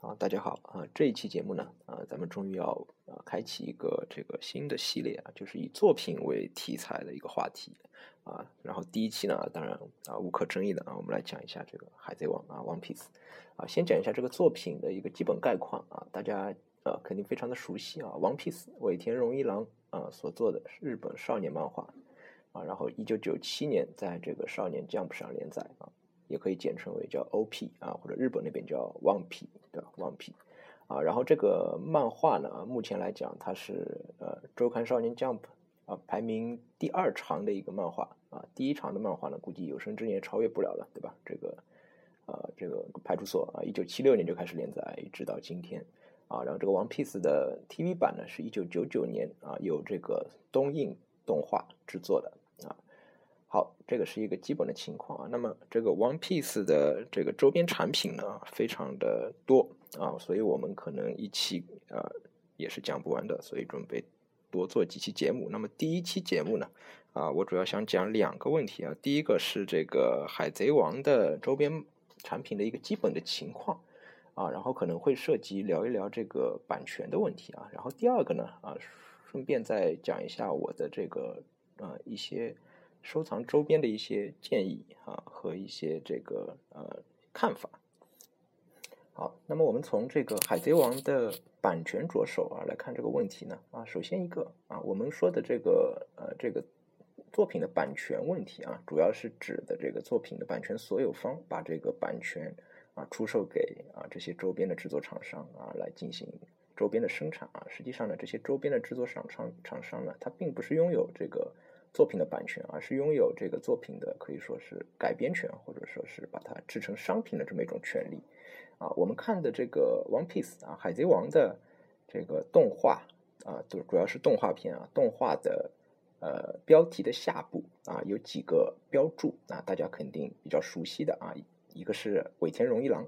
啊，大家好啊！这一期节目呢，啊，咱们终于要啊开启一个这个新的系列啊，就是以作品为题材的一个话题啊。然后第一期呢，当然啊无可争议的啊，我们来讲一下这个《海贼王》啊，《One Piece》啊，先讲一下这个作品的一个基本概况啊，大家啊肯定非常的熟悉啊，《One Piece》尾田荣一郎啊所做的日本少年漫画啊，然后一九九七年在这个少年 Jump 上连载啊。也可以简称为叫 O.P. 啊，或者日本那边叫 One P. 对吧？One P. 啊，然后这个漫画呢，目前来讲它是呃周刊少年 Jump 啊排名第二长的一个漫画啊，第一长的漫画呢，估计有生之年超越不了了，对吧？这个呃这个派出所啊，一九七六年就开始连载，一直到今天啊，然后这个 One Piece 的 TV 版呢，是一九九九年啊由这个东映动画制作的啊。好，这个是一个基本的情况啊。那么这个 One Piece 的这个周边产品呢，非常的多啊，所以我们可能一期啊也是讲不完的，所以准备多做几期节目。那么第一期节目呢，啊，我主要想讲两个问题啊。第一个是这个海贼王的周边产品的一个基本的情况啊，然后可能会涉及聊一聊这个版权的问题啊。然后第二个呢，啊，顺便再讲一下我的这个呃一些。收藏周边的一些建议啊和一些这个呃看法。好，那么我们从这个《海贼王》的版权着手啊来看这个问题呢啊，首先一个啊，我们说的这个呃这个作品的版权问题啊，主要是指的这个作品的版权所有方把这个版权啊出售给啊这些周边的制作厂商啊来进行周边的生产啊。实际上呢，这些周边的制作厂商厂商呢，它并不是拥有这个。作品的版权，而是拥有这个作品的可以说是改编权，或者说是把它制成商品的这么一种权利。啊，我们看的这个《One Piece》啊，《海贼王》的这个动画啊，就主要是动画片啊，动画的呃标题的下部啊有几个标注啊，大家肯定比较熟悉的啊，一个是尾田荣一郎，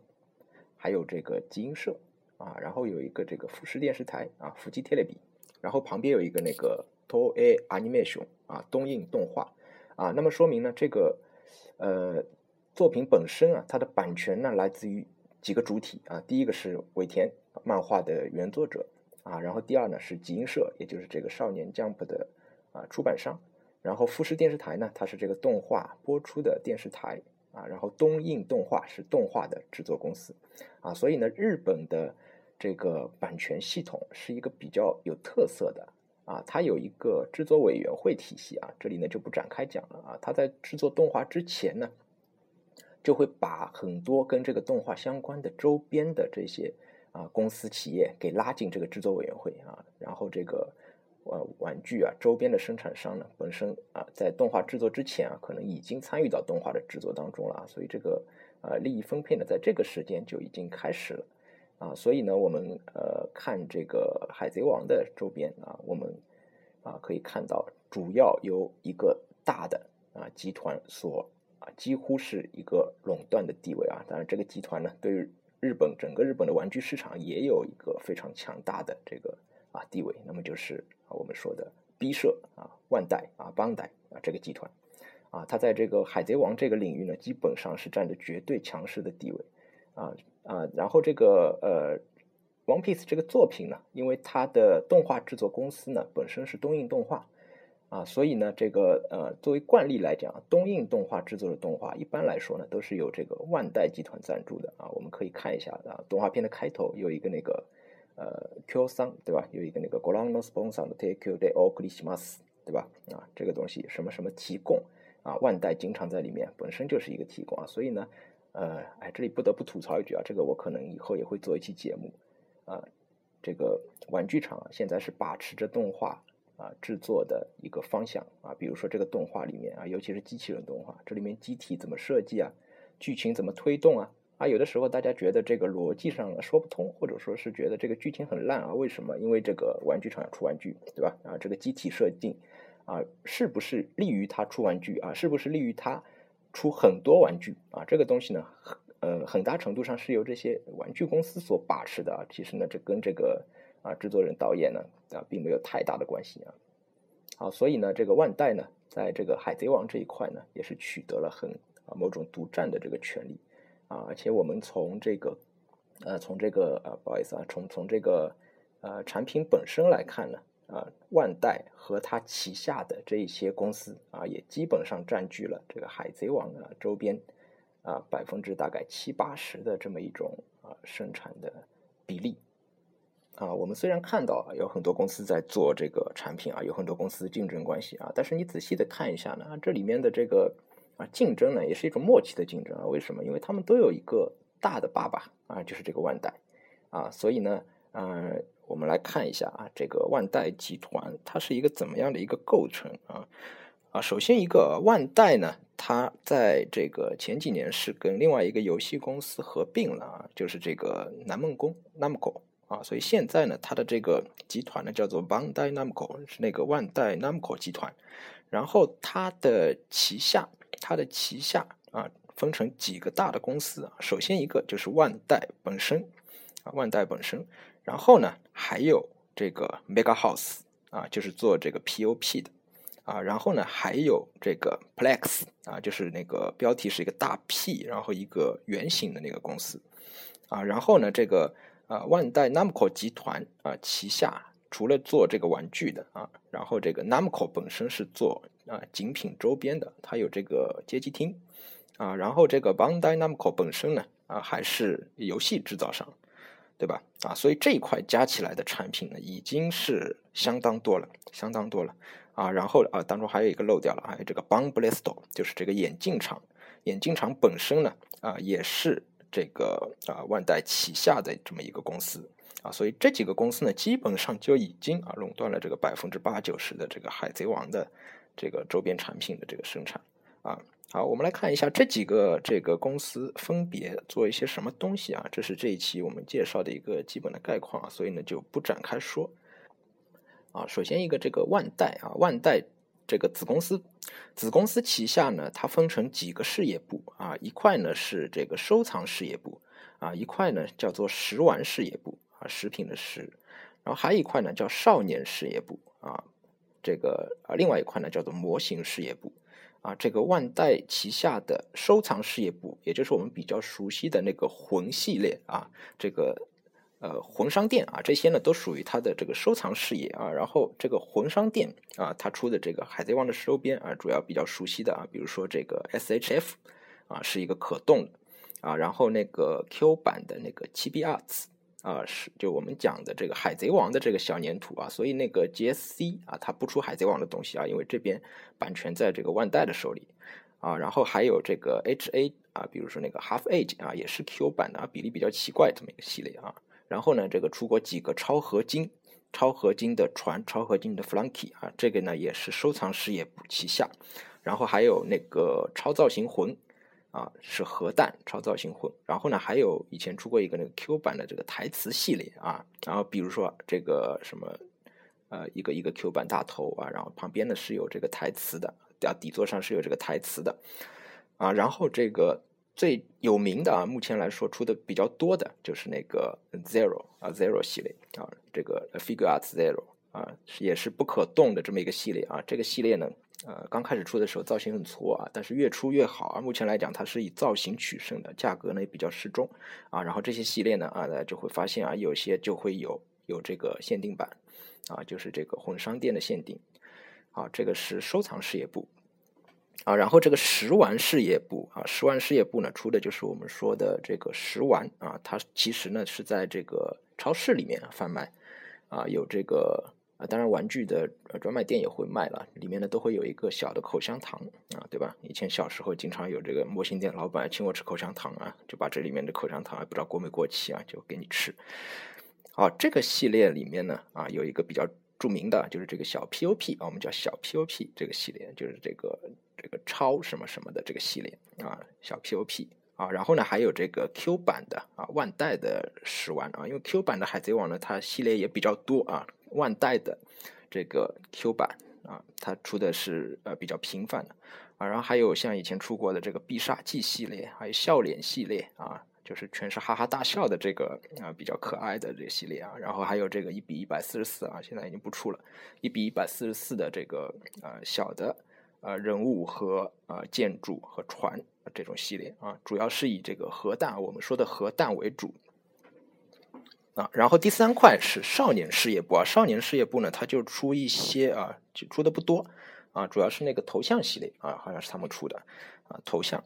还有这个集英社啊，然后有一个这个富士电视台啊，富基 Telebi，然后旁边有一个那个。Toei Animation 啊，东映动画啊，那么说明呢，这个呃作品本身啊，它的版权呢来自于几个主体啊，第一个是尾田漫画的原作者啊，然后第二呢是集英社，也就是这个少年 Jump 的啊出版商，然后富士电视台呢，它是这个动画播出的电视台啊，然后东映动画是动画的制作公司啊，所以呢，日本的这个版权系统是一个比较有特色的。啊，它有一个制作委员会体系啊，这里呢就不展开讲了啊。它在制作动画之前呢，就会把很多跟这个动画相关的周边的这些啊公司企业给拉进这个制作委员会啊。然后这个呃玩具啊周边的生产商呢，本身啊在动画制作之前啊，可能已经参与到动画的制作当中了啊。所以这个呃利益分配呢，在这个时间就已经开始了。啊，所以呢，我们呃看这个海贼王的周边啊，我们啊可以看到，主要由一个大的啊集团所啊几乎是一个垄断的地位啊。当然，这个集团呢，对于日本整个日本的玩具市场也有一个非常强大的这个啊地位。那么就是啊我们说的 B 社啊万代啊邦代啊这个集团啊，它在这个海贼王这个领域呢，基本上是占着绝对强势的地位啊。啊，然后这个呃，《One Piece》这个作品呢，因为它的动画制作公司呢本身是东映动画，啊，所以呢，这个呃，作为惯例来讲，东映动画制作的动画一般来说呢都是由这个万代集团赞助的啊。我们可以看一下啊，动画片的开头有一个那个呃 Q 三对吧？有一个那个 Golano Sponsor 的 Take de o k r i s m a s 对吧？啊，这个东西什么什么提供啊，万代经常在里面本身就是一个提供啊，所以呢。呃，哎，这里不得不吐槽一句啊，这个我可能以后也会做一期节目，啊，这个玩具厂现在是把持着动画啊制作的一个方向啊，比如说这个动画里面啊，尤其是机器人动画，这里面机体怎么设计啊，剧情怎么推动啊，啊，有的时候大家觉得这个逻辑上说不通，或者说是觉得这个剧情很烂啊，为什么？因为这个玩具厂要出玩具，对吧？啊，这个机体设定啊，是不是利于它出玩具啊？是不是利于它？出很多玩具啊，这个东西呢，呃，很大程度上是由这些玩具公司所把持的啊。其实呢，这跟这个啊制作人、导演呢啊，并没有太大的关系啊。好，所以呢，这个万代呢，在这个海贼王这一块呢，也是取得了很啊某种独占的这个权利啊。而且我们从这个呃，从这个呃，不好意思啊，从从这个呃产品本身来看呢，啊，万代和它旗下的这一些公司啊，也基本上占据了这个海贼王的周边啊百分之大概七八十的这么一种啊生产的比例。啊，我们虽然看到有很多公司在做这个产品啊，有很多公司竞争关系啊，但是你仔细的看一下呢，这里面的这个啊竞争呢，也是一种默契的竞争啊。为什么？因为他们都有一个大的爸爸啊，就是这个万代啊，所以呢，嗯，我们来看一下啊，这个万代集团它是一个怎么样的一个构成啊？啊，首先一个万代呢，它在这个前几年是跟另外一个游戏公司合并了啊，就是这个南梦宫 Namco。啊，所以现在呢，它的这个集团呢叫做 Bandai Namco，是那个万代 Namco 集团。然后它的旗下，它的旗下啊，分成几个大的公司啊。首先一个就是万代本身啊，万代本身。然后呢，还有这个 Mega House 啊，就是做这个 POP 的啊。然后呢，还有这个 Plex 啊，就是那个标题是一个大 P，然后一个圆形的那个公司啊。然后呢，这个。啊，万代 Namco 集团啊，旗下除了做这个玩具的啊，然后这个 Namco 本身是做啊精品周边的，它有这个街机厅啊，然后这个 Bandai Namco 本身呢啊还是游戏制造商，对吧？啊，所以这一块加起来的产品呢已经是相当多了，相当多了啊。然后啊，当中还有一个漏掉了，还有这个 Ban Blesto，就是这个眼镜厂，眼镜厂本身呢啊也是。这个啊，万代旗下的这么一个公司啊，所以这几个公司呢，基本上就已经啊垄断了这个百分之八九十的这个海贼王的这个周边产品的这个生产啊。好，我们来看一下这几个这个公司分别做一些什么东西啊。这是这一期我们介绍的一个基本的概况啊，所以呢就不展开说啊。首先一个这个万代啊，万代。这个子公司，子公司旗下呢，它分成几个事业部啊，一块呢是这个收藏事业部啊，一块呢叫做食玩事业部啊，食品的食，然后还有一块呢叫少年事业部啊，这个啊，另外一块呢叫做模型事业部啊，这个万代旗下的收藏事业部，也就是我们比较熟悉的那个魂系列啊，这个。呃，魂商店啊，这些呢都属于它的这个收藏事业啊。然后这个魂商店啊，它出的这个海贼王的周边啊，主要比较熟悉的啊，比如说这个 SHF 啊，是一个可动的啊。然后那个 Q 版的那个七 B Arts 啊，是就我们讲的这个海贼王的这个小粘土啊。所以那个 GSC 啊，它不出海贼王的东西啊，因为这边版权在这个万代的手里啊。然后还有这个 HA 啊，比如说那个 Half Age 啊，也是 Q 版的啊，比例比较奇怪这么一个系列啊。然后呢，这个出过几个超合金、超合金的船、超合金的 Flunky 啊，这个呢也是收藏事业旗下。然后还有那个超造型魂啊，是核弹超造型混。然后呢，还有以前出过一个那个 Q 版的这个台词系列啊。然后比如说这个什么呃，一个一个 Q 版大头啊，然后旁边呢是有这个台词的，啊，底座上是有这个台词的啊。然后这个。最有名的啊，目前来说出的比较多的就是那个 Zero 啊，Zero 系列啊，这个 Figure Art Zero 啊，也是不可动的这么一个系列啊。这个系列呢，呃，刚开始出的时候造型很挫啊，但是越出越好啊。目前来讲，它是以造型取胜的，价格呢也比较适中啊。然后这些系列呢，啊，大家就会发现啊，有些就会有有这个限定版啊，就是这个混商店的限定啊。这个是收藏事业部。啊，然后这个食玩事业部啊，食玩事业部呢出的就是我们说的这个食玩啊，它其实呢是在这个超市里面贩卖啊，有这个当然玩具的专卖店也会卖了，里面呢都会有一个小的口香糖啊，对吧？以前小时候经常有这个模型店老板请我吃口香糖啊，就把这里面的口香糖啊不知道过没过期啊，就给你吃。好，这个系列里面呢啊，有一个比较著名的就是这个小 POP 啊，我们叫小 POP 这个系列，就是这个。这个超什么什么的这个系列啊，小 POP 啊，然后呢还有这个 Q 版的啊，万代的十万啊，因为 Q 版的海贼王呢，它系列也比较多啊，万代的这个 Q 版啊，它出的是呃比较频繁的啊，然后还有像以前出过的这个必杀技系列，还有笑脸系列啊，就是全是哈哈大笑的这个啊比较可爱的这个系列啊，然后还有这个一比一百四十四啊，现在已经不出了，一比一百四十四的这个呃小的。呃，人物和呃建筑和船这种系列啊，主要是以这个核弹，我们说的核弹为主啊，然后第三块是少年事业部啊，少年事业部呢，它就出一些啊，就出的不多啊，主要是那个头像系列啊，好像是他们出的啊，头像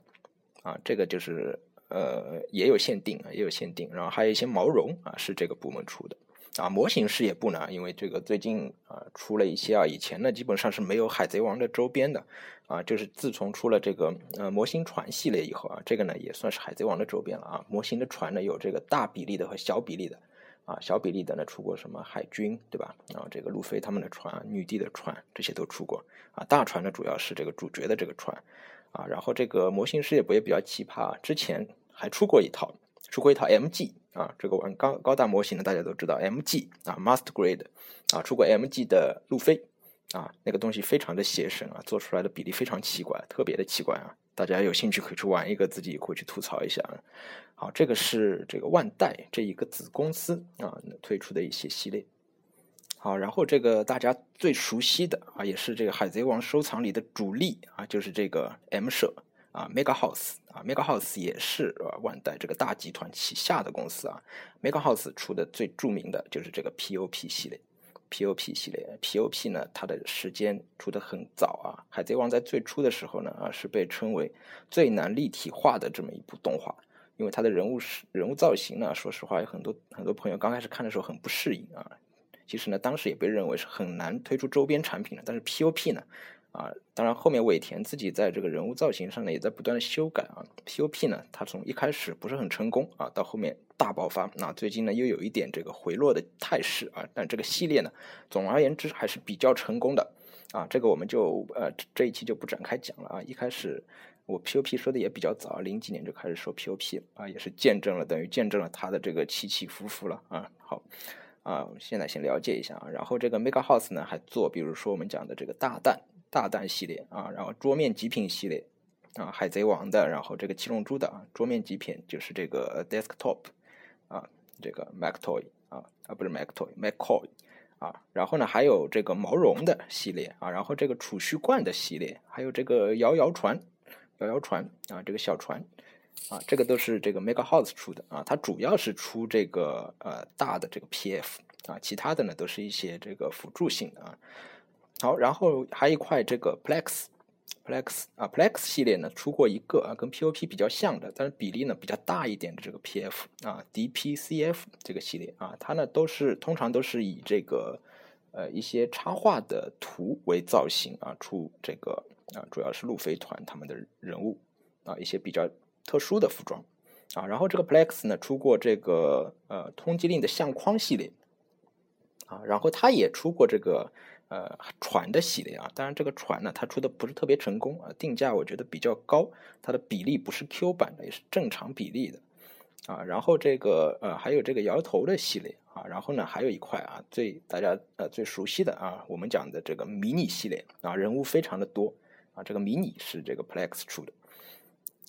啊，这个就是呃也有限定啊，也有限定，然后还有一些毛绒啊，是这个部门出的啊，模型事业部呢，因为这个最近啊出了一些啊，以前呢基本上是没有海贼王的周边的啊，就是自从出了这个呃模型船系列以后啊，这个呢也算是海贼王的周边了啊，模型的船呢有这个大比例的和小比例的。啊，小比例的呢出过什么海军，对吧？然后这个路飞他们的船、女帝的船这些都出过。啊，大船呢主要是这个主角的这个船。啊，然后这个模型事业部也比较奇葩，之前还出过一套，出过一套 MG 啊，这个玩高高大模型的大家都知道 MG 啊，Master Grade 啊，出过 MG 的路飞啊，那个东西非常的邪神啊，做出来的比例非常奇怪，特别的奇怪啊。大家有兴趣可以去玩一个，自己回去吐槽一下啊。好，这个是这个万代这一个子公司啊推出的一些系列。好，然后这个大家最熟悉的啊，也是这个海贼王收藏里的主力啊，就是这个 M 社啊，Mega House 啊，Mega House 也是万代这个大集团旗下的公司啊。Mega House 出的最著名的就是这个 POP 系列。P.O.P 系列，P.O.P 呢，它的时间出的很早啊。海贼王在最初的时候呢，啊，是被称为最难立体化的这么一部动画，因为它的人物是人物造型呢，说实话，有很多很多朋友刚开始看的时候很不适应啊。其实呢，当时也被认为是很难推出周边产品的。但是 P.O.P 呢，啊，当然后面尾田自己在这个人物造型上呢，也在不断的修改啊。P.O.P 呢，它从一开始不是很成功啊，到后面。大爆发，那最近呢又有一点这个回落的态势啊，但这个系列呢，总而言之还是比较成功的啊，这个我们就呃这一期就不展开讲了啊。一开始我 POP 说的也比较早，零几年就开始说 POP 啊，也是见证了等于见证了它的这个起起伏伏了啊。好啊，现在先了解一下啊，然后这个 Mega House 呢还做，比如说我们讲的这个大蛋大蛋系列啊，然后桌面极品系列啊，海贼王的，然后这个七龙珠的啊，桌面极品就是这个 Desktop。啊，这个 MacToy 啊啊不是 MacToy，MacCoy 啊，然后呢还有这个毛绒的系列啊，然后这个储蓄罐的系列，还有这个摇摇船，摇摇船啊，这个小船啊，这个都是这个 Mega House 出的啊，它主要是出这个呃大的这个 PF 啊，其他的呢都是一些这个辅助性的啊。好，然后还有一块这个 Plex。Plex 啊，Plex 系列呢出过一个啊，跟 POP 比较像的，但是比例呢比较大一点的这个 PF 啊，DPCF 这个系列啊，它呢都是通常都是以这个呃一些插画的图为造型啊，出这个啊，主要是路飞团他们的人物啊，一些比较特殊的服装啊，然后这个 Plex 呢出过这个呃通缉令的相框系列啊，然后它也出过这个。呃，船的系列啊，当然这个船呢，它出的不是特别成功啊，定价我觉得比较高，它的比例不是 Q 版的，也是正常比例的啊。然后这个呃，还有这个摇头的系列啊，然后呢，还有一块啊，最大家呃最熟悉的啊，我们讲的这个迷你系列啊，人物非常的多啊，这个迷你是这个 Plex 出的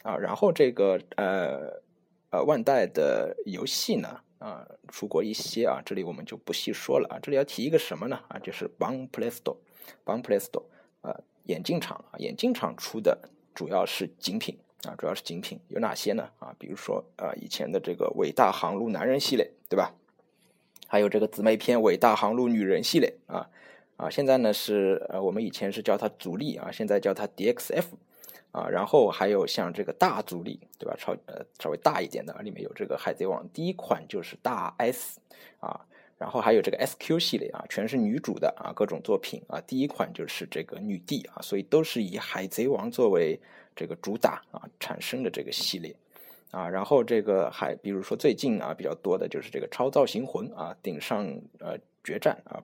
啊，然后这个呃呃万代的游戏呢。啊，出过一些啊，这里我们就不细说了啊。这里要提一个什么呢？啊，就是 Bon Play Store，Bon Play Store，啊，眼镜厂啊，眼镜厂出的主要是精品啊，主要是精品，有哪些呢？啊，比如说啊，以前的这个伟大航路男人系列，对吧？还有这个姊妹篇伟大航路女人系列啊啊，现在呢是呃，我们以前是叫它阻力啊，现在叫它 DXF。啊，然后还有像这个大阻力，对吧？超呃稍微大一点的，里面有这个海贼王第一款就是大 S 啊，然后还有这个 SQ 系列啊，全是女主的啊，各种作品啊，第一款就是这个女帝啊，所以都是以海贼王作为这个主打啊产生的这个系列啊，然后这个还比如说最近啊比较多的就是这个超造型魂啊，顶上呃决战啊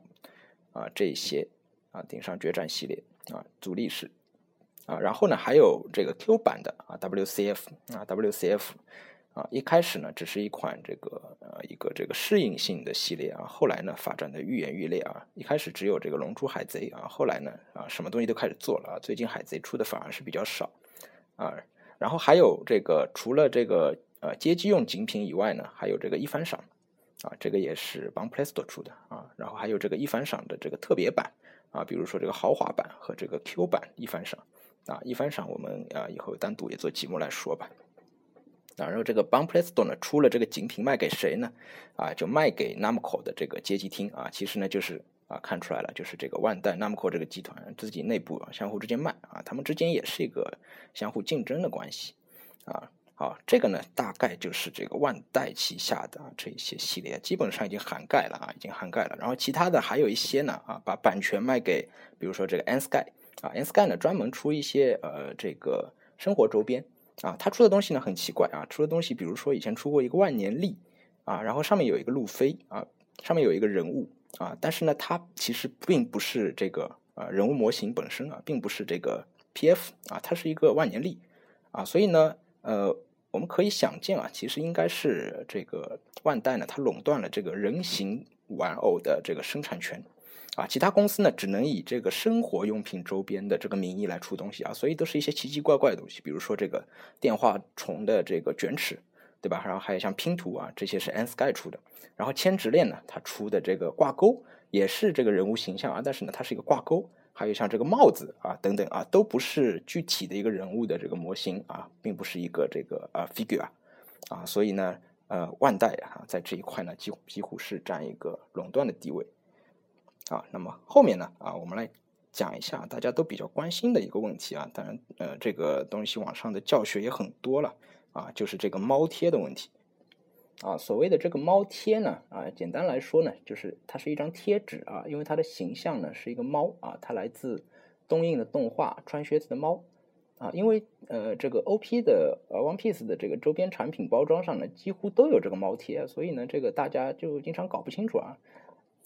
啊这些啊顶上决战系列啊阻力是。啊，然后呢，还有这个 Q 版的啊，WCF 啊，WCF 啊，一开始呢，只是一款这个呃一个这个适应性的系列啊，后来呢，发展的愈演愈烈啊，一开始只有这个龙珠海贼啊，后来呢，啊，什么东西都开始做了啊，最近海贼出的反而是比较少啊，然后还有这个除了这个呃街机用精品以外呢，还有这个一番赏啊，这个也是帮 p l a y s t o 出的啊，然后还有这个一番赏的这个特别版啊，比如说这个豪华版和这个 Q 版一番赏。啊，一番赏我们啊以后单独也做节目来说吧。啊，然后这个 Banplay Store 呢出了这个景品卖给谁呢？啊，就卖给 Namco 的这个街机厅啊，其实呢就是啊看出来了，就是这个万代 Namco 这个集团自己内部啊相互之间卖啊，他们之间也是一个相互竞争的关系啊。好，这个呢大概就是这个万代旗下的这一些系列，基本上已经涵盖了啊，已经涵盖了。然后其他的还有一些呢啊，把版权卖给，比如说这个 N Sky 啊，InScan 呢专门出一些呃这个生活周边。啊，他出的东西呢很奇怪啊，出的东西比如说以前出过一个万年历啊，然后上面有一个路飞啊，上面有一个人物啊，但是呢，它其实并不是这个呃人物模型本身啊，并不是这个 PF 啊，它是一个万年历啊，所以呢，呃，我们可以想见啊，其实应该是这个万代呢，它垄断了这个人形玩偶的这个生产权。啊，其他公司呢，只能以这个生活用品周边的这个名义来出东西啊，所以都是一些奇奇怪怪的东西，比如说这个电话虫的这个卷尺，对吧？然后还有像拼图啊，这些是 N Sky 出的。然后千纸链呢，它出的这个挂钩也是这个人物形象啊，但是呢，它是一个挂钩。还有像这个帽子啊等等啊，都不是具体的一个人物的这个模型啊，并不是一个这个啊 figure 啊，所以呢，呃，万代啊，在这一块呢，几乎几乎是占一个垄断的地位。啊，那么后面呢？啊，我们来讲一下大家都比较关心的一个问题啊。当然，呃，这个东西网上的教学也很多了啊，就是这个猫贴的问题。啊，所谓的这个猫贴呢，啊，简单来说呢，就是它是一张贴纸啊，因为它的形象呢是一个猫啊，它来自东映的动画《穿靴子的猫》啊，因为呃，这个 OP 的呃 One Piece 的这个周边产品包装上呢，几乎都有这个猫贴，所以呢，这个大家就经常搞不清楚啊。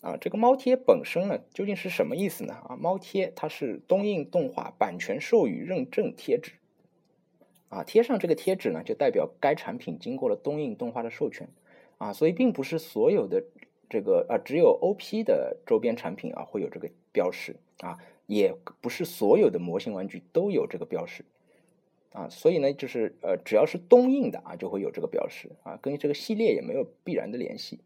啊，这个猫贴本身呢，究竟是什么意思呢？啊，猫贴它是东映动画版权授予认证贴纸，啊，贴上这个贴纸呢，就代表该产品经过了东映动画的授权，啊，所以并不是所有的这个啊，只有 OP 的周边产品啊会有这个标识，啊，也不是所有的模型玩具都有这个标识，啊，所以呢，就是呃，只要是东映的啊，就会有这个标识，啊，跟这个系列也没有必然的联系，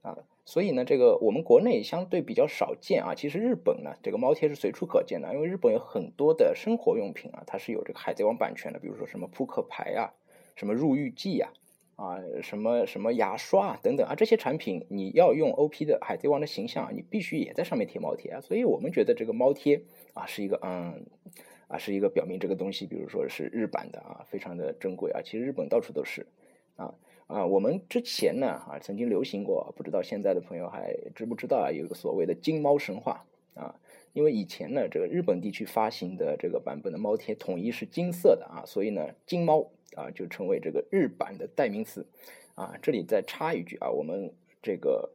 啊。所以呢，这个我们国内相对比较少见啊。其实日本呢，这个猫贴是随处可见的，因为日本有很多的生活用品啊，它是有这个海贼王版权的，比如说什么扑克牌啊，什么入浴剂啊，啊，什么什么牙刷啊等等啊，这些产品你要用 OP 的海贼王的形象，你必须也在上面贴猫贴啊。所以我们觉得这个猫贴啊是一个嗯啊是一个表明这个东西，比如说是日版的啊，非常的珍贵啊。其实日本到处都是啊。啊，我们之前呢，啊，曾经流行过，不知道现在的朋友还知不知道啊？有一个所谓的金猫神话啊，因为以前呢，这个日本地区发行的这个版本的猫贴统一是金色的啊，所以呢，金猫啊就成为这个日版的代名词啊。这里再插一句啊，我们这个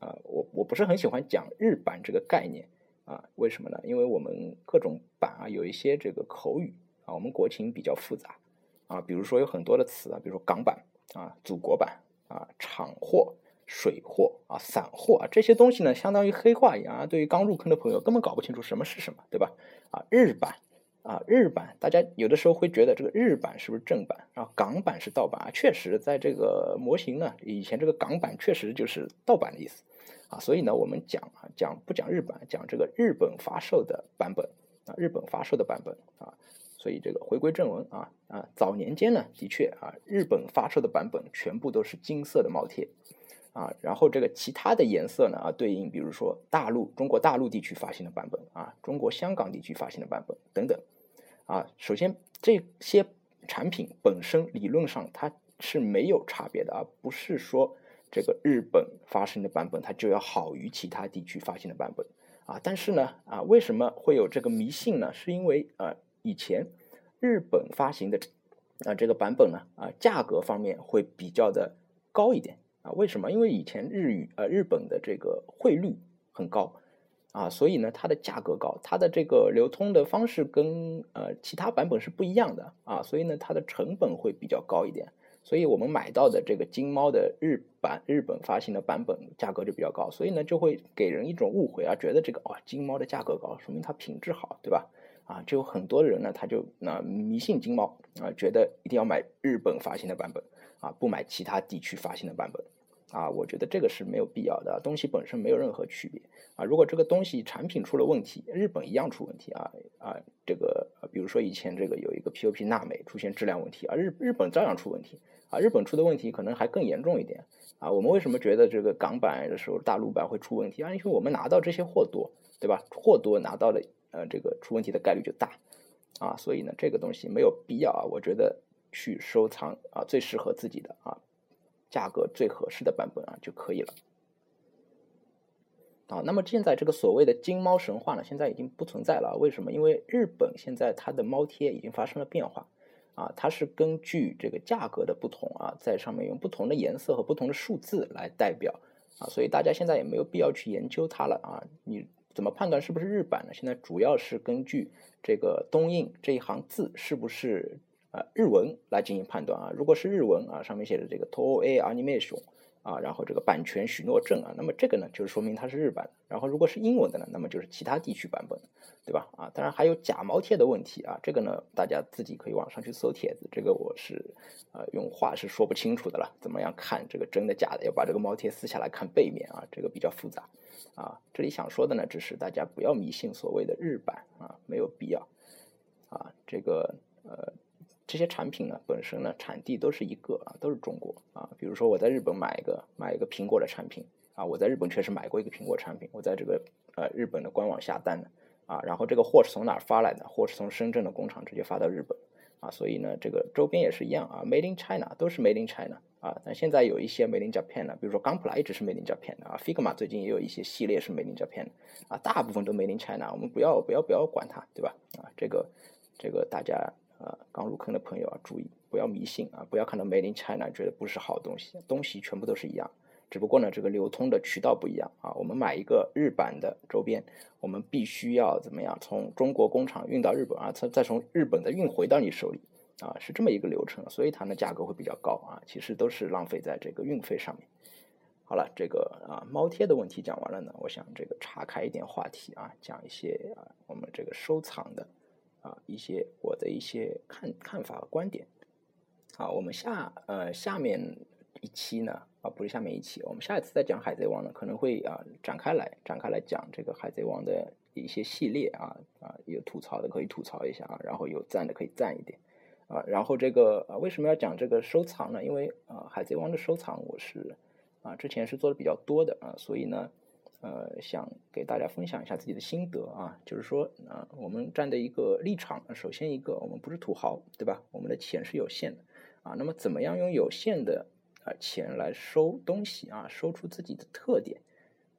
啊，我我不是很喜欢讲日版这个概念啊，为什么呢？因为我们各种版啊有一些这个口语啊，我们国情比较复杂啊，比如说有很多的词啊，比如说港版。啊，祖国版啊，厂货、水货啊，散货啊，这些东西呢，相当于黑话一样啊。对于刚入坑的朋友，根本搞不清楚什么是什么，对吧？啊，日版啊，日版，大家有的时候会觉得这个日版是不是正版啊？港版是盗版啊？确实，在这个模型呢，以前这个港版确实就是盗版的意思啊。所以呢，我们讲啊，讲不讲日版，讲这个日本发售的版本啊，日本发售的版本啊。所以这个回归正文啊啊，早年间呢，的确啊，日本发售的版本全部都是金色的帽贴啊，然后这个其他的颜色呢啊，对应比如说大陆中国大陆地区发行的版本啊，中国香港地区发行的版本等等啊。首先这些产品本身理论上它是没有差别的啊，不是说这个日本发行的版本它就要好于其他地区发行的版本啊。但是呢啊，为什么会有这个迷信呢？是因为啊。以前日本发行的啊这个版本呢啊价格方面会比较的高一点啊为什么？因为以前日语呃日本的这个汇率很高啊，所以呢它的价格高，它的这个流通的方式跟呃其他版本是不一样的啊，所以呢它的成本会比较高一点，所以我们买到的这个金猫的日版日本发行的版本价格就比较高，所以呢就会给人一种误会啊，觉得这个哦金猫的价格高，说明它品质好，对吧？啊，就有很多人呢，他就那迷信金猫啊，觉得一定要买日本发行的版本啊，不买其他地区发行的版本啊。我觉得这个是没有必要的，东西本身没有任何区别啊。如果这个东西产品出了问题，日本一样出问题啊啊，这个比如说以前这个有一个 POP 纳美出现质量问题啊，日日本照样出问题啊，日本出的问题可能还更严重一点啊。我们为什么觉得这个港版的时候大陆版会出问题啊？因为我们拿到这些货多，对吧？货多拿到了呃这个出问题的概率就大啊，所以呢这个东西没有必要啊。我觉得去收藏啊最适合自己的啊价格最合适的版本啊就可以了。啊，那么现在这个所谓的金猫神话呢，现在已经不存在了。为什么？因为日本现在它的猫贴已经发生了变化，啊，它是根据这个价格的不同啊，在上面用不同的颜色和不同的数字来代表，啊，所以大家现在也没有必要去研究它了啊。你怎么判断是不是日版呢？现在主要是根据这个东印这一行字是不是啊日文来进行判断啊。如果是日文啊，上面写的这个 Toei Animation。啊，然后这个版权许诺证啊，那么这个呢，就是说明它是日版的。然后如果是英文的呢，那么就是其他地区版本，对吧？啊，当然还有假毛贴的问题啊，这个呢，大家自己可以网上去搜帖子，这个我是啊用话是说不清楚的了。怎么样看这个真的假的？要把这个毛贴撕下来看背面啊，这个比较复杂啊。这里想说的呢，只是大家不要迷信所谓的日版啊，没有必要啊。这个呃。这些产品呢，本身呢产地都是一个啊，都是中国啊。比如说我在日本买一个买一个苹果的产品啊，我在日本确实买过一个苹果产品，我在这个呃日本的官网下单的啊，然后这个货是从哪儿发来的？货是从深圳的工厂直接发到日本啊，所以呢，这个周边也是一样啊，Made in China 都是 Made in China 啊。但现在有一些 Made in Japan 的，比如说钢普拉一直是 Made in Japan 的啊，Figma 最近也有一些系列是 Made in Japan 啊，大部分都 Made in China，我们不要不要不要管它，对吧？啊，这个这个大家。啊，刚入坑的朋友啊，注意不要迷信啊，不要看到 Made in China 觉得不是好东西，东西全部都是一样，只不过呢，这个流通的渠道不一样啊。我们买一个日版的周边，我们必须要怎么样？从中国工厂运到日本啊，再再从日本的运回到你手里啊，是这么一个流程，所以它的价格会比较高啊。其实都是浪费在这个运费上面。好了，这个啊猫贴的问题讲完了呢，我想这个岔开一点话题啊，讲一些啊我们这个收藏的。啊，一些我的一些看看法和观点。好，我们下呃下面一期呢，啊不是下面一期，我们下一次再讲海贼王呢，可能会啊展开来展开来讲这个海贼王的一些系列啊啊有吐槽的可以吐槽一下啊，然后有赞的可以赞一点啊，然后这个啊为什么要讲这个收藏呢？因为啊海贼王的收藏我是啊之前是做的比较多的啊，所以呢。呃，想给大家分享一下自己的心得啊，就是说啊，我们站的一个立场，首先一个，我们不是土豪，对吧？我们的钱是有限的啊，那么怎么样用有限的啊钱来收东西啊，收出自己的特点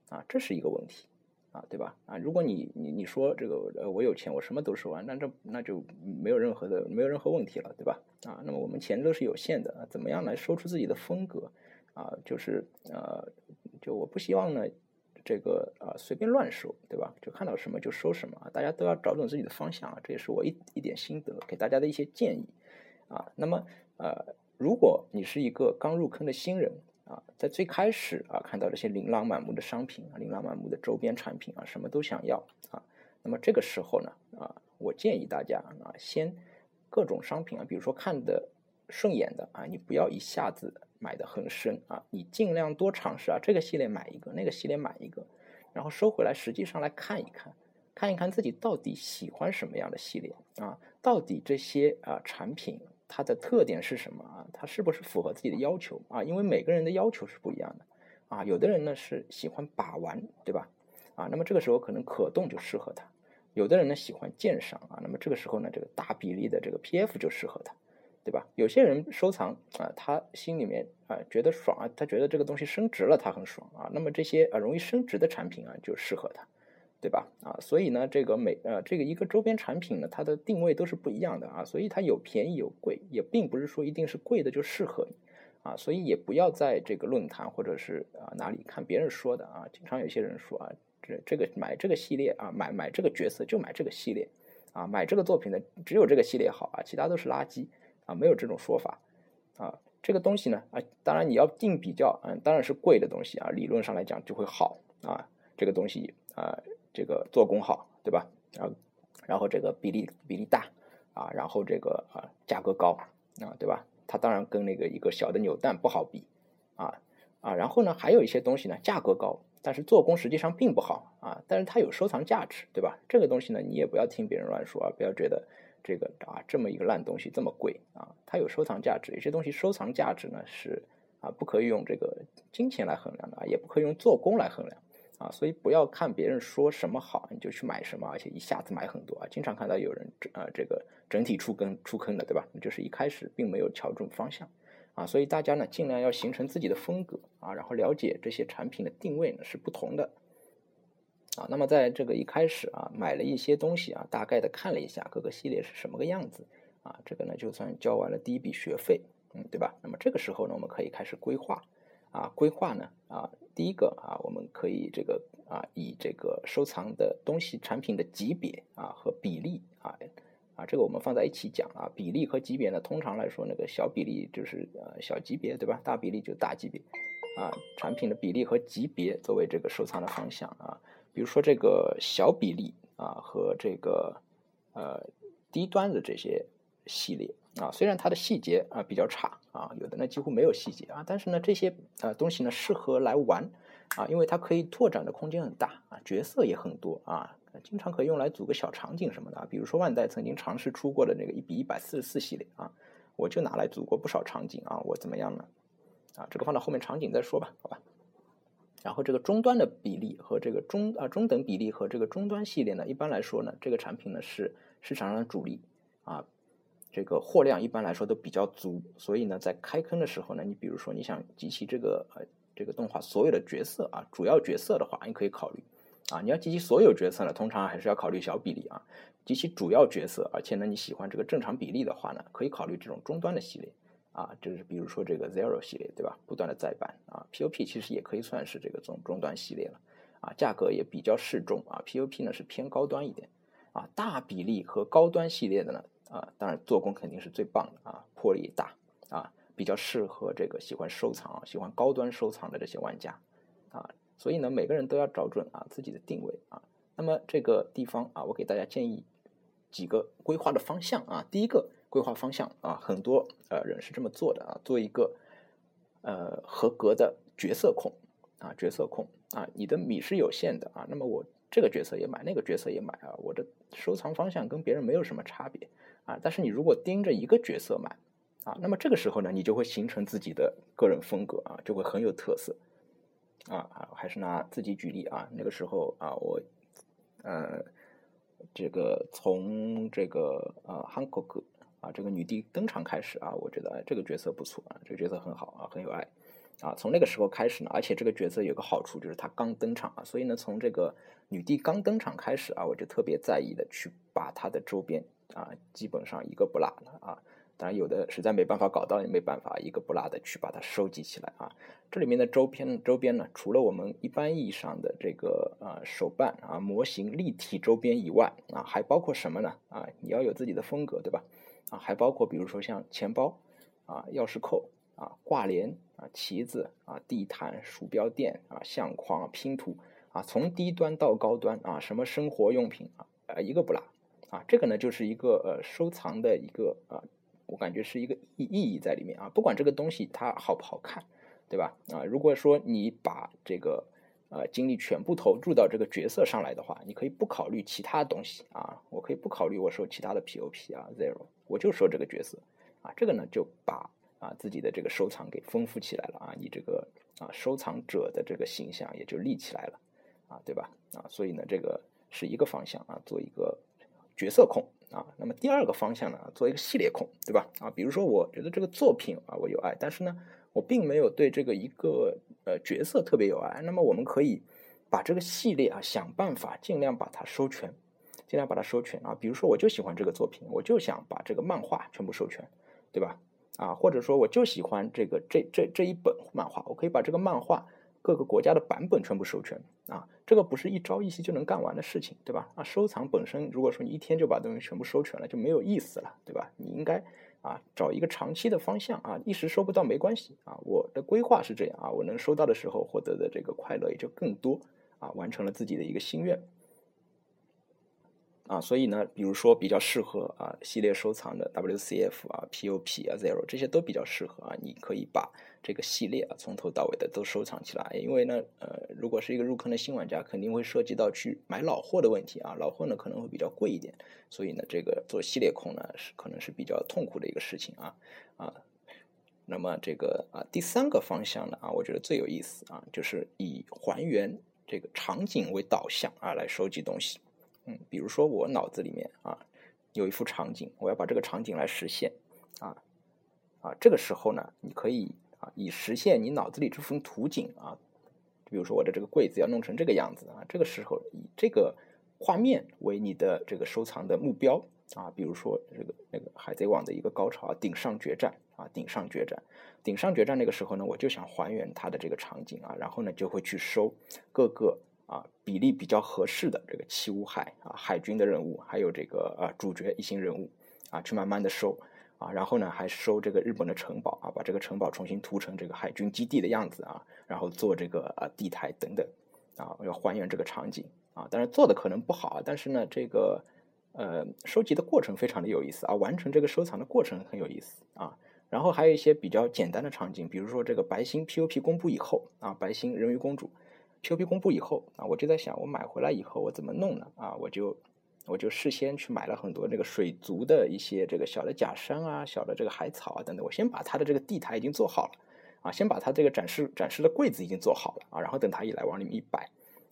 啊，这是一个问题啊，对吧？啊，如果你你你说这个呃我有钱，我什么都收完，那这那就没有任何的没有任何问题了，对吧？啊，那么我们钱都是有限的，啊怎么样来收出自己的风格啊？就是呃，就我不希望呢。这个啊，随便乱说，对吧？就看到什么就说什么啊！大家都要找准自己的方向啊！这也是我一一点心得，给大家的一些建议啊。那么呃，如果你是一个刚入坑的新人啊，在最开始啊，看到这些琳琅满目的商品啊，琳琅满目的周边产品啊，什么都想要啊，那么这个时候呢啊，我建议大家啊，先各种商品啊，比如说看的顺眼的啊，你不要一下子。买的很深啊，你尽量多尝试啊，这个系列买一个，那个系列买一个，然后收回来，实际上来看一看，看一看自己到底喜欢什么样的系列啊，到底这些啊产品它的特点是什么啊，它是不是符合自己的要求啊？因为每个人的要求是不一样的啊，有的人呢是喜欢把玩，对吧？啊，那么这个时候可能可动就适合他，有的人呢喜欢鉴赏啊，那么这个时候呢，这个大比例的这个 PF 就适合他。对吧？有些人收藏啊，他心里面啊觉得爽啊，他觉得这个东西升值了，他很爽啊。那么这些啊容易升值的产品啊，就适合他，对吧？啊，所以呢，这个每呃这个一个周边产品呢，它的定位都是不一样的啊。所以它有便宜有贵，也并不是说一定是贵的就适合你啊。所以也不要在这个论坛或者是啊哪里看别人说的啊。经常有些人说啊，这这个买这个系列啊，买买这个角色就买这个系列啊，买这个作品的只有这个系列好啊，其他都是垃圾。啊，没有这种说法，啊，这个东西呢，啊，当然你要定比较，嗯，当然是贵的东西啊，理论上来讲就会好啊，这个东西啊，这个做工好，对吧？啊，然后这个比例比例大，啊，然后这个啊价格高，啊，对吧？它当然跟那个一个小的扭蛋不好比，啊啊，然后呢，还有一些东西呢，价格高，但是做工实际上并不好，啊，但是它有收藏价值，对吧？这个东西呢，你也不要听别人乱说啊，不要觉得。这个啊这么一个烂东西这么贵啊，它有收藏价值。有些东西收藏价值呢是啊不可以用这个金钱来衡量的啊，也不可以用做工来衡量啊，所以不要看别人说什么好你就去买什么，而且一下子买很多啊。经常看到有人啊这个整体出坑出坑的，对吧？就是一开始并没有瞧准方向啊，所以大家呢尽量要形成自己的风格啊，然后了解这些产品的定位呢是不同的。啊，那么在这个一开始啊，买了一些东西啊，大概的看了一下各个系列是什么个样子啊，这个呢就算交完了第一笔学费，嗯，对吧？那么这个时候呢，我们可以开始规划啊，规划呢啊，第一个啊，我们可以这个啊，以这个收藏的东西产品的级别啊和比例啊啊，这个我们放在一起讲啊，比例和级别呢，通常来说那个小比例就是呃小级别，对吧？大比例就大级别啊，产品的比例和级别作为这个收藏的方向啊。比如说这个小比例啊和这个呃低端的这些系列啊，虽然它的细节啊比较差啊，有的呢几乎没有细节啊，但是呢这些呃东西呢适合来玩啊，因为它可以拓展的空间很大啊，角色也很多啊，经常可以用来组个小场景什么的啊。比如说万代曾经尝试出过的那个一比一百四十四系列啊，我就拿来组过不少场景啊，我怎么样呢？啊，这个放到后面场景再说吧，好吧。然后这个终端的比例和这个中啊中等比例和这个终端系列呢，一般来说呢，这个产品呢是市场上的主力啊，这个货量一般来说都比较足，所以呢，在开坑的时候呢，你比如说你想集齐这个呃这个动画所有的角色啊，主要角色的话，你可以考虑啊，你要集齐所有角色呢，通常还是要考虑小比例啊，集齐主要角色，而且呢你喜欢这个正常比例的话呢，可以考虑这种终端的系列。啊，就是比如说这个 Zero 系列，对吧？不断的再版啊，POP 其实也可以算是这个中中端系列了啊，价格也比较适中啊，POP 呢是偏高端一点啊，大比例和高端系列的呢啊，当然做工肯定是最棒的啊，魄力大啊，比较适合这个喜欢收藏、喜欢高端收藏的这些玩家啊，所以呢，每个人都要找准啊自己的定位啊。那么这个地方啊，我给大家建议几个规划的方向啊，第一个。规划方向啊，很多呃人是这么做的啊，做一个呃合格的角色控啊，角色控啊，你的米是有限的啊，那么我这个角色也买，那个角色也买啊，我的收藏方向跟别人没有什么差别啊，但是你如果盯着一个角色买啊，那么这个时候呢，你就会形成自己的个人风格啊，就会很有特色啊啊，还是拿自己举例啊，那个时候啊，我呃这个从这个呃韩国哥。啊，这个女帝登场开始啊，我觉得这个角色不错啊，这个角色很好啊，很有爱啊。从那个时候开始呢，而且这个角色有个好处就是她刚登场啊，所以呢，从这个女帝刚登场开始啊，我就特别在意的去把她的周边啊，基本上一个不落的啊。当然有的实在没办法搞到，也没办法一个不落的去把它收集起来啊。这里面的周边周边呢，除了我们一般意义上的这个啊手办啊模型立体周边以外啊，还包括什么呢？啊，你要有自己的风格，对吧？还包括比如说像钱包啊、钥匙扣啊、挂帘啊、旗子啊、地毯、鼠标垫啊、相框、拼图啊，从低端到高端啊，什么生活用品啊，呃，一个不落啊。这个呢，就是一个呃收藏的一个啊，我感觉是一个意意义在里面啊。不管这个东西它好不好看，对吧？啊，如果说你把这个呃，精力全部投入到这个角色上来的话，你可以不考虑其他东西啊，我可以不考虑我收其他的 POP 啊，Zero，我就收这个角色啊，这个呢就把啊自己的这个收藏给丰富起来了啊，你这个啊收藏者的这个形象也就立起来了啊，对吧？啊，所以呢这个是一个方向啊，做一个角色控啊，那么第二个方向呢，做一个系列控，对吧？啊，比如说我觉得这个作品啊我有爱，但是呢。我并没有对这个一个呃角色特别有爱，那么我们可以把这个系列啊想办法尽量把它收全，尽量把它收全啊。比如说我就喜欢这个作品，我就想把这个漫画全部收全，对吧？啊，或者说我就喜欢这个这这这一本漫画，我可以把这个漫画各个国家的版本全部收全啊。这个不是一朝一夕就能干完的事情，对吧？啊，收藏本身如果说你一天就把东西全部收全了，就没有意思了，对吧？你应该。啊，找一个长期的方向啊，一时收不到没关系啊。我的规划是这样啊，我能收到的时候获得的这个快乐也就更多啊，完成了自己的一个心愿啊。所以呢，比如说比较适合啊系列收藏的 WCF 啊、POP 啊、Zero 这些都比较适合啊。你可以把这个系列啊从头到尾的都收藏起来，因为呢，呃，如果是一个入坑的新玩家，肯定会涉及到去买老货的问题啊，老货呢可能会比较贵一点，所以呢，这个做系列控呢是可能是比较痛苦的一个事情啊啊。那么这个啊第三个方向呢啊，我觉得最有意思啊，就是以还原这个场景为导向啊来收集东西。嗯，比如说我脑子里面啊有一幅场景，我要把这个场景来实现啊啊，这个时候呢，你可以啊。以实现你脑子里这幅图景啊，比如说我的这个柜子要弄成这个样子啊，这个时候以这个画面为你的这个收藏的目标啊，比如说这个那个海贼王的一个高潮啊，顶上决战啊，顶上决战，顶上决战那个时候呢，我就想还原它的这个场景啊，然后呢就会去收各个啊比例比较合适的这个七武海啊海军的人物，还有这个呃主角一行人物啊，去慢慢的收。啊，然后呢，还收这个日本的城堡啊，把这个城堡重新涂成这个海军基地的样子啊，然后做这个啊地台等等，啊，要还原这个场景啊。当然做的可能不好，但是呢，这个呃收集的过程非常的有意思啊，完成这个收藏的过程很有意思啊。然后还有一些比较简单的场景，比如说这个白星 POP 公布以后啊，白星人鱼公主 POP 公布以后啊，我就在想，我买回来以后我怎么弄呢？啊，我就。我就事先去买了很多这个水族的一些这个小的假山啊，小的这个海草啊等等。我先把它的这个地台已经做好了啊，先把它这个展示展示的柜子已经做好了啊，然后等他一来往里面一摆，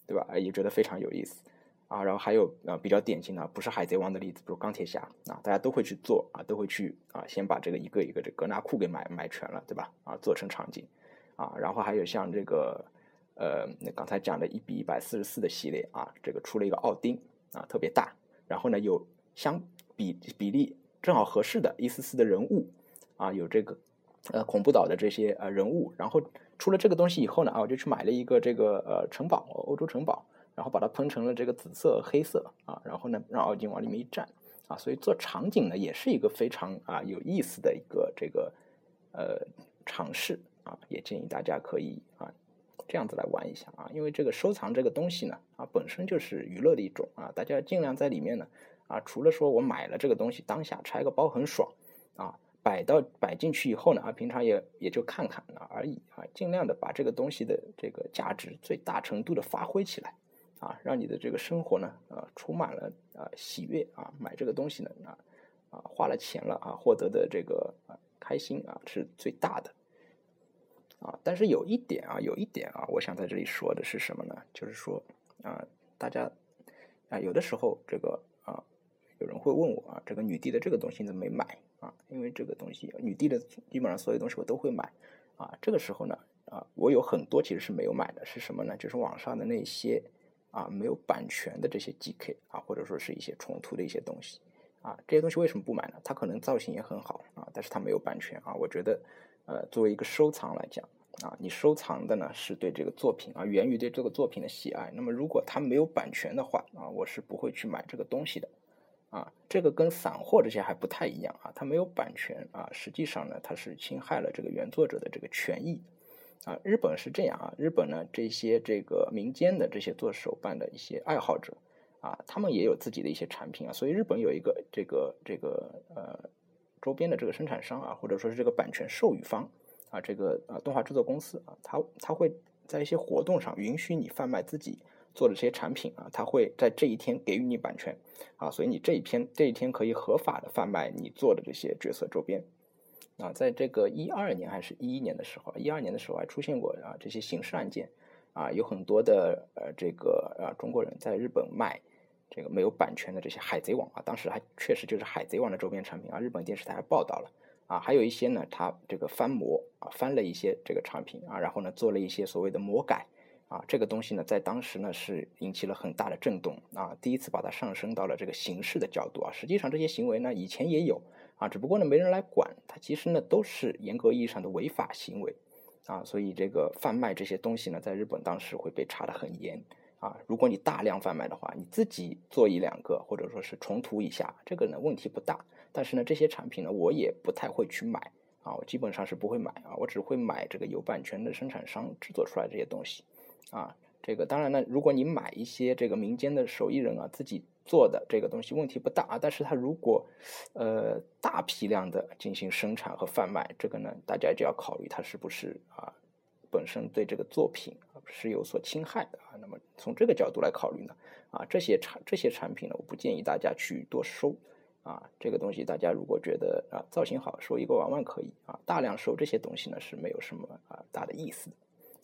对吧？也觉得非常有意思啊。然后还有啊比较典型的，不是海贼王的例子，比如钢铁侠啊，大家都会去做啊，都会去啊，先把这个一个一个这格纳库给买买全了，对吧？啊，做成场景啊。然后还有像这个呃，那刚才讲的一比一百四十四的系列啊，这个出了一个奥丁啊，特别大。然后呢，有相比比例正好合适的一丝丝的人物，啊，有这个呃恐怖岛的这些呃人物。然后出了这个东西以后呢，啊，我就去买了一个这个呃城堡，欧洲城堡，然后把它喷成了这个紫色、黑色啊，然后呢让奥丁往里面一站啊，所以做场景呢也是一个非常啊有意思的一个这个呃尝试啊，也建议大家可以啊。这样子来玩一下啊，因为这个收藏这个东西呢，啊，本身就是娱乐的一种啊，大家尽量在里面呢，啊，除了说我买了这个东西当下拆个包很爽啊，摆到摆进去以后呢，啊，平常也也就看看啊而已啊，尽量的把这个东西的这个价值最大程度的发挥起来啊，让你的这个生活呢，啊，充满了啊喜悦啊，买这个东西呢，啊啊花了钱了啊，获得的这个啊开心啊是最大的。啊，但是有一点啊，有一点啊，我想在这里说的是什么呢？就是说啊，大家啊，有的时候这个啊，有人会问我啊，这个女帝的这个东西怎么没买啊？因为这个东西，女帝的基本上所有东西我都会买啊。这个时候呢，啊，我有很多其实是没有买的，是什么呢？就是网上的那些啊没有版权的这些 GK 啊，或者说是一些冲突的一些东西啊。这些东西为什么不买呢？它可能造型也很好啊，但是它没有版权啊。我觉得。呃，作为一个收藏来讲啊，你收藏的呢是对这个作品啊，源于对这个作品的喜爱。那么如果它没有版权的话啊，我是不会去买这个东西的啊。这个跟散货这些还不太一样啊，它没有版权啊，实际上呢，它是侵害了这个原作者的这个权益啊。日本是这样啊，日本呢这些这个民间的这些做手办的一些爱好者啊，他们也有自己的一些产品啊，所以日本有一个这个这个呃。周边的这个生产商啊，或者说是这个版权授予方啊，这个啊动画制作公司啊，他他会在一些活动上允许你贩卖自己做的这些产品啊，他会在这一天给予你版权啊，所以你这一篇这一天可以合法的贩卖你做的这些角色周边啊，在这个一二年还是一一年的时候，一二年的时候还出现过啊这些刑事案件啊，有很多的呃这个呃中国人在日本卖。这个没有版权的这些海贼王啊，当时还确实就是海贼王的周边产品啊。日本电视台还报道了啊，还有一些呢，他这个翻模啊，翻了一些这个产品啊，然后呢做了一些所谓的魔改啊，这个东西呢在当时呢是引起了很大的震动啊，第一次把它上升到了这个刑事的角度啊。实际上这些行为呢以前也有啊，只不过呢没人来管，它其实呢都是严格意义上的违法行为啊，所以这个贩卖这些东西呢，在日本当时会被查得很严。啊，如果你大量贩卖的话，你自己做一两个，或者说是重涂一下，这个呢问题不大。但是呢，这些产品呢，我也不太会去买啊，我基本上是不会买啊，我只会买这个有版权的生产商制作出来这些东西啊。这个当然呢，如果你买一些这个民间的手艺人啊自己做的这个东西，问题不大啊。但是它如果呃大批量的进行生产和贩卖，这个呢，大家就要考虑它是不是啊本身对这个作品是有所侵害的啊。那么从这个角度来考虑呢，啊，这些产这些产品呢，我不建议大家去多收啊。这个东西大家如果觉得啊造型好，收一个玩玩可以啊，大量收这些东西呢是没有什么啊大的意思的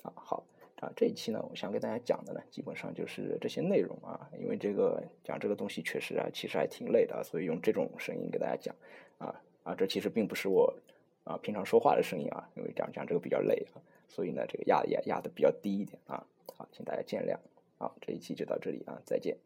啊。好啊，这一期呢，我想给大家讲的呢，基本上就是这些内容啊。因为这个讲这个东西确实啊，其实还挺累的，所以用这种声音给大家讲啊啊，这其实并不是我。啊，平常说话的声音啊，因为讲讲这个比较累啊，所以呢，这个压压压的比较低一点啊，好，请大家见谅。好，这一期就到这里啊，再见。